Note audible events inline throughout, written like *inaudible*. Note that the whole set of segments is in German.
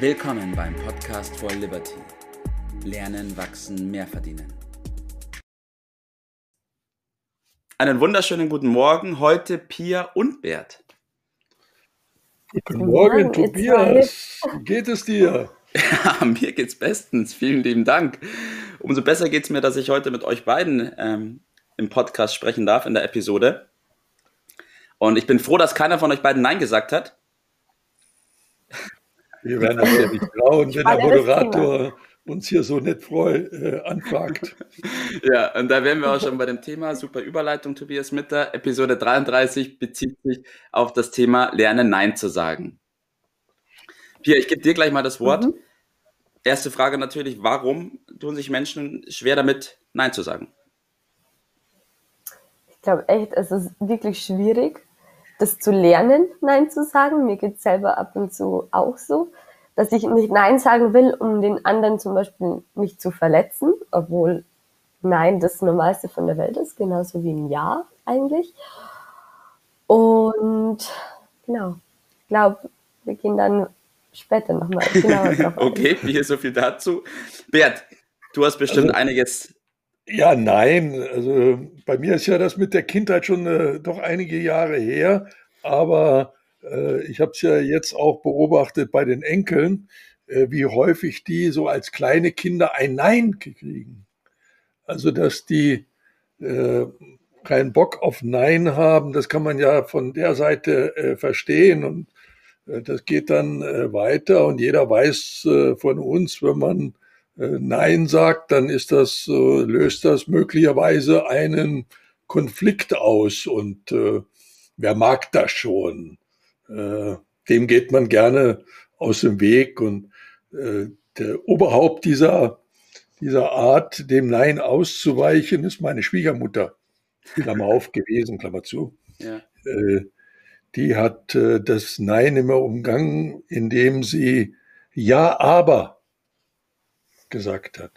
Willkommen beim Podcast for Liberty. Lernen, wachsen, mehr verdienen. Einen wunderschönen guten Morgen. Heute Pia und Bert. Guten Morgen, Tobias. Wie geht es dir? *laughs* Ja, mir geht's bestens. Vielen lieben Dank. Umso besser geht es mir, dass ich heute mit euch beiden ähm, im Podcast sprechen darf, in der Episode. Und ich bin froh, dass keiner von euch beiden Nein gesagt hat. Wir werden das ja nicht trauen, wenn der Moderator uns hier so nett freu äh, anfragt. *laughs* Ja, und da wären wir auch schon bei dem Thema. Super Überleitung, Tobias Mitter. Episode 33 bezieht sich auf das Thema Lernen Nein zu sagen. Pia, ich gebe dir gleich mal das Wort. Mhm. Erste Frage natürlich, warum tun sich Menschen schwer damit, Nein zu sagen? Ich glaube echt, es ist wirklich schwierig, das zu lernen, Nein zu sagen. Mir geht es selber ab und zu auch so, dass ich nicht Nein sagen will, um den anderen zum Beispiel nicht zu verletzen, obwohl Nein das Normalste von der Welt ist, genauso wie ein Ja eigentlich. Und genau, ich glaube, wir gehen dann später nochmal genauer drauf *laughs* Okay, hier so viel dazu. Bert, du hast bestimmt also, einiges ja, nein. Also bei mir ist ja das mit der Kindheit schon äh, doch einige Jahre her, aber äh, ich habe es ja jetzt auch beobachtet bei den Enkeln, äh, wie häufig die so als kleine Kinder ein Nein kriegen. Also dass die äh, keinen Bock auf Nein haben, das kann man ja von der Seite äh, verstehen und äh, das geht dann weiter und jeder weiß von uns, wenn man äh, Nein sagt, dann ist das, äh, löst das möglicherweise einen Konflikt aus. Und äh, wer mag das schon? Äh, dem geht man gerne aus dem Weg. Und äh, der Oberhaupt dieser, dieser Art, dem Nein auszuweichen, ist meine Schwiegermutter. Klammer *laughs* auf gewesen, Klammer zu. Ja. Äh, die hat äh, das Nein immer umgangen, indem sie Ja, aber gesagt hat.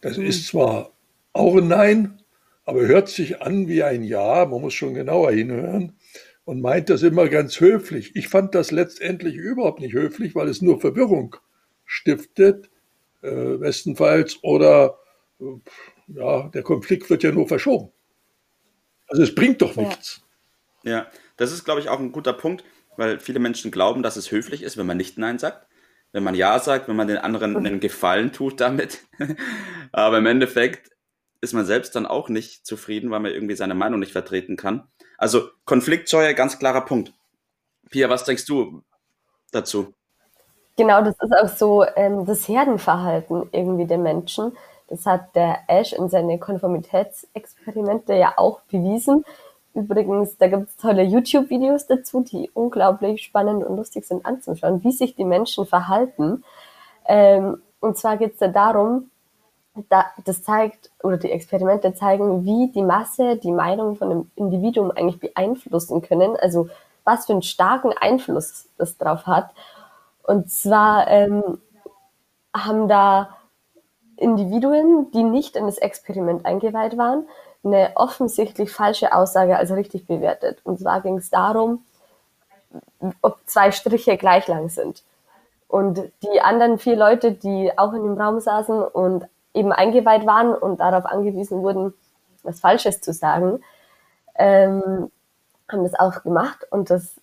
Das mhm. ist zwar auch ein Nein, aber hört sich an wie ein Ja. Man muss schon genauer hinhören und meint das immer ganz höflich. Ich fand das letztendlich überhaupt nicht höflich, weil es nur Verwirrung stiftet, äh, bestenfalls, oder äh, ja, der Konflikt wird ja nur verschoben. Also es bringt doch nichts. Ja, ja. das ist, glaube ich, auch ein guter Punkt, weil viele Menschen glauben, dass es höflich ist, wenn man nicht Nein sagt wenn man Ja sagt, wenn man den anderen einen Gefallen tut damit. *laughs* Aber im Endeffekt ist man selbst dann auch nicht zufrieden, weil man irgendwie seine Meinung nicht vertreten kann. Also Konfliktscheu, ganz klarer Punkt. Pia, was denkst du dazu? Genau, das ist auch so ähm, das Herdenverhalten irgendwie der Menschen. Das hat der Ash in seine Konformitätsexperimente ja auch bewiesen. Übrigens, da gibt es tolle YouTube-Videos dazu, die unglaublich spannend und lustig sind anzuschauen, wie sich die Menschen verhalten. Ähm, und zwar geht es da darum, da, das zeigt, oder die Experimente zeigen, wie die Masse die Meinung von einem Individuum eigentlich beeinflussen können. Also was für einen starken Einfluss das drauf hat. Und zwar ähm, haben da Individuen, die nicht in das Experiment eingeweiht waren, eine offensichtlich falsche Aussage als richtig bewertet. Und zwar ging es darum, ob zwei Striche gleich lang sind. Und die anderen vier Leute, die auch in dem Raum saßen und eben eingeweiht waren und darauf angewiesen wurden, was Falsches zu sagen, ähm, haben das auch gemacht. Und das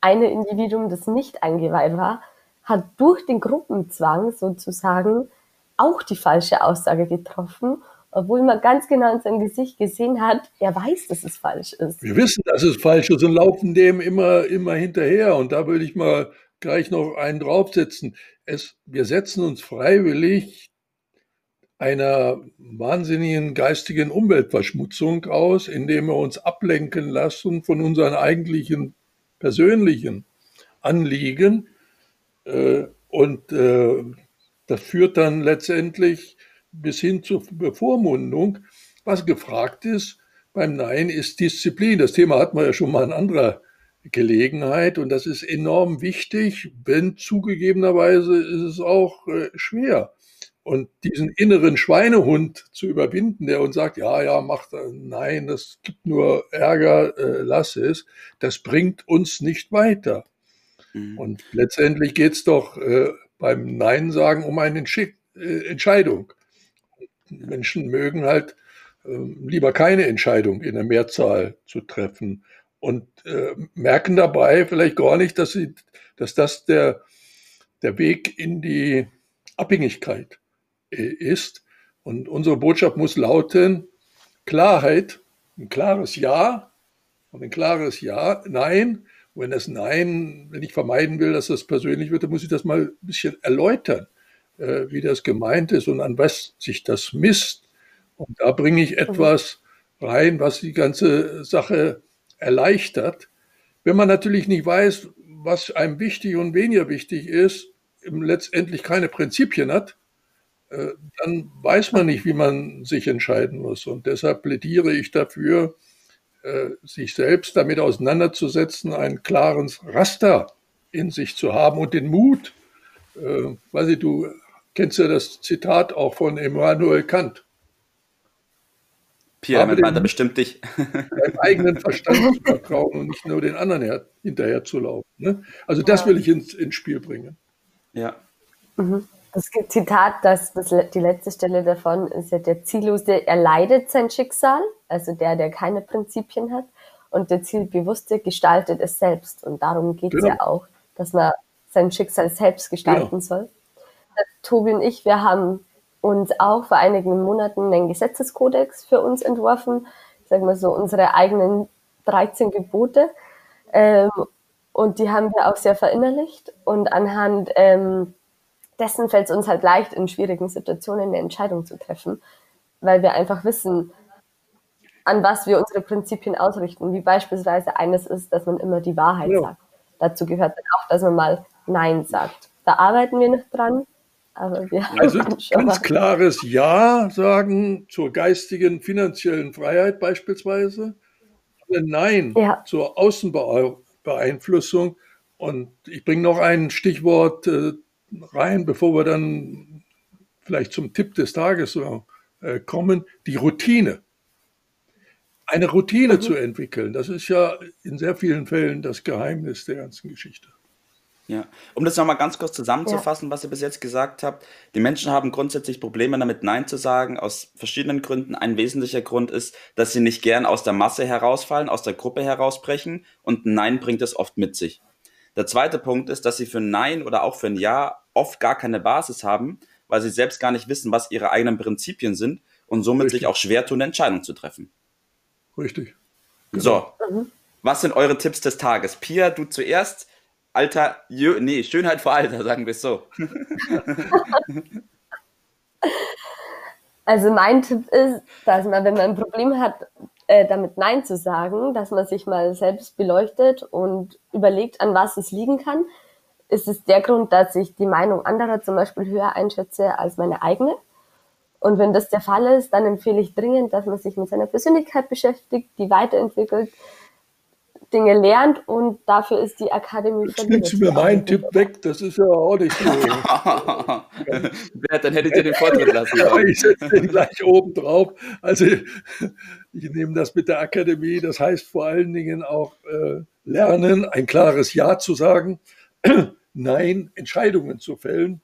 eine Individuum, das nicht eingeweiht war, hat durch den Gruppenzwang sozusagen auch die falsche Aussage getroffen obwohl man ganz genau in seinem Gesicht gesehen hat, er weiß, dass es falsch ist. Wir wissen, dass es falsch ist und laufen dem immer, immer hinterher. Und da würde ich mal gleich noch einen draufsetzen. Es, wir setzen uns freiwillig einer wahnsinnigen geistigen Umweltverschmutzung aus, indem wir uns ablenken lassen von unseren eigentlichen persönlichen Anliegen. Äh, und äh, das führt dann letztendlich bis hin zur Bevormundung. Was gefragt ist beim Nein ist Disziplin. Das Thema hatten wir ja schon mal in anderer Gelegenheit und das ist enorm wichtig, wenn zugegebenerweise ist es auch äh, schwer. Und diesen inneren Schweinehund zu überwinden, der uns sagt, ja, ja, mach nein, das gibt nur Ärger, äh, lass es, das bringt uns nicht weiter. Mhm. Und letztendlich geht es doch äh, beim Nein sagen um eine Entschick äh, Entscheidung. Menschen mögen halt äh, lieber keine Entscheidung in der Mehrzahl zu treffen und äh, merken dabei vielleicht gar nicht, dass, sie, dass das der, der Weg in die Abhängigkeit äh, ist. Und unsere Botschaft muss lauten, Klarheit, ein klares Ja und ein klares Ja, Nein. Und wenn das Nein, wenn ich vermeiden will, dass das persönlich wird, dann muss ich das mal ein bisschen erläutern, wie das gemeint ist und an was sich das misst. Und da bringe ich etwas rein, was die ganze Sache erleichtert. Wenn man natürlich nicht weiß, was einem wichtig und weniger wichtig ist, letztendlich keine Prinzipien hat, äh, dann weiß man nicht, wie man sich entscheiden muss. Und deshalb plädiere ich dafür, äh, sich selbst damit auseinanderzusetzen, ein klares Raster in sich zu haben und den Mut. Äh, weiß ich, du kennst ja das Zitat auch von Immanuel Kant. Pierre, damit meint er bestimmt dich. *laughs* Deinem eigenen Verstand zu vertrauen und nicht nur den anderen her, hinterher zu laufen. Ne? Also das will ich ins, ins Spiel bringen. Ja. Mhm. Das Zitat, das, das, die letzte Stelle davon ist ja, der Ziellose erleidet sein Schicksal, also der, der keine Prinzipien hat, und der Zielbewusste gestaltet es selbst. Und darum geht es genau. ja auch, dass man sein Schicksal selbst gestalten genau. soll. Tobi und ich, wir haben uns auch vor einigen Monaten einen Gesetzeskodex für uns entworfen, sagen wir so unsere eigenen 13 Gebote. Ähm, und die haben wir auch sehr verinnerlicht. Und anhand ähm, dessen fällt es uns halt leicht, in schwierigen Situationen eine Entscheidung zu treffen, weil wir einfach wissen, an was wir unsere Prinzipien ausrichten. Wie beispielsweise eines ist, dass man immer die Wahrheit ja. sagt. Dazu gehört dann auch, dass man mal Nein sagt. Da arbeiten wir noch dran. Aber wir also *laughs* ganz klares Ja sagen zur geistigen, finanziellen Freiheit beispielsweise. Nein ja. zur Außenbeeinflussung. Und ich bringe noch ein Stichwort äh, rein, bevor wir dann vielleicht zum Tipp des Tages äh, kommen, die Routine. Eine Routine mhm. zu entwickeln, das ist ja in sehr vielen Fällen das Geheimnis der ganzen Geschichte. Ja, um das nochmal ganz kurz zusammenzufassen, ja. was ihr bis jetzt gesagt habt. Die Menschen haben grundsätzlich Probleme damit, Nein zu sagen, aus verschiedenen Gründen. Ein wesentlicher Grund ist, dass sie nicht gern aus der Masse herausfallen, aus der Gruppe herausbrechen und ein Nein bringt es oft mit sich. Der zweite Punkt ist, dass sie für ein Nein oder auch für ein Ja oft gar keine Basis haben, weil sie selbst gar nicht wissen, was ihre eigenen Prinzipien sind und somit sich auch schwer tun, eine Entscheidung zu treffen. Richtig. Genau. So, mhm. was sind eure Tipps des Tages? Pia, du zuerst. Alter, Jö nee, Schönheit vor Alter, sagen wir es so. *laughs* Also mein Tipp ist, dass man, wenn man ein Problem hat, äh, damit Nein zu sagen, dass man sich mal selbst beleuchtet und überlegt, an was es liegen kann. Ist es der Grund, dass ich die Meinung anderer zum Beispiel höher einschätze als meine eigene? Und wenn das der Fall ist, dann empfehle ich dringend, dass man sich mit seiner Persönlichkeit beschäftigt, die weiterentwickelt, Dinge lernt und dafür ist die Akademie Jetzt nimmst du mir meinen Tipp weg, das ist ja auch nicht so. *laughs* Dann hättet ihr den Vortritt lassen Ja, ich setze den gleich oben drauf. Also ich nehme das mit der Akademie, das heißt vor allen Dingen auch äh, lernen, ein klares Ja zu sagen, *clears throat* Nein, Entscheidungen zu fällen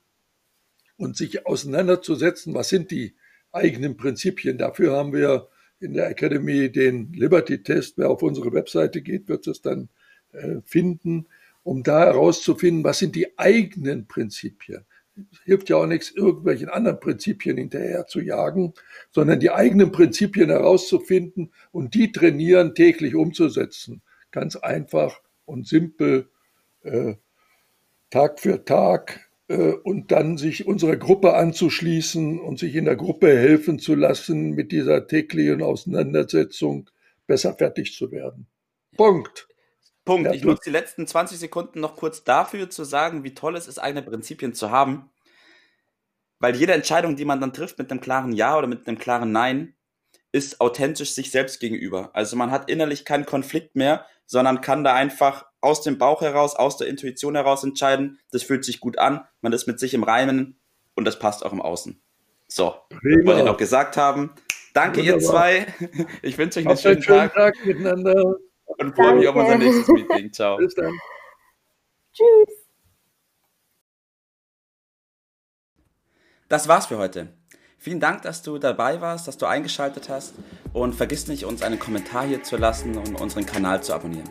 und sich auseinanderzusetzen, was sind die eigenen Prinzipien. Dafür haben wir in der Academy den Liberty-Test. Wer auf unsere Webseite geht, wird es dann äh, finden, um da herauszufinden, was sind die eigenen Prinzipien. Es hilft ja auch nichts, irgendwelchen anderen Prinzipien hinterher zu jagen, sondern die eigenen Prinzipien herauszufinden und die trainieren, täglich umzusetzen. Ganz einfach und simpel, äh, Tag für Tag und dann sich unserer Gruppe anzuschließen und sich in der Gruppe helfen zu lassen, mit dieser täglichen Auseinandersetzung besser fertig zu werden. Punkt. Punkt. Ich nutze die letzten 20 Sekunden noch kurz dafür zu sagen, wie toll es ist, eigene Prinzipien zu haben. Weil jede Entscheidung, die man dann trifft mit einem klaren Ja oder mit einem klaren Nein, ist authentisch sich selbst gegenüber. Also man hat innerlich keinen Konflikt mehr, sondern kann da einfach aus dem Bauch heraus, aus der Intuition heraus entscheiden. Das fühlt sich gut an, man ist mit sich im Reimen und das passt auch im Außen. So, Prima. wollte ich noch gesagt haben. Danke Wunderbar. ihr zwei. *laughs* Ich wünsche euch einen schönen, schönen, Tag. Tag miteinander. Und freue mich auf unser nächstes Meeting. Ciao. Bis dann. Tschüss. Das war's für heute. Vielen Dank, dass du dabei warst, dass du eingeschaltet hast und vergiss nicht, uns einen Kommentar hier zu lassen und unseren Kanal zu abonnieren.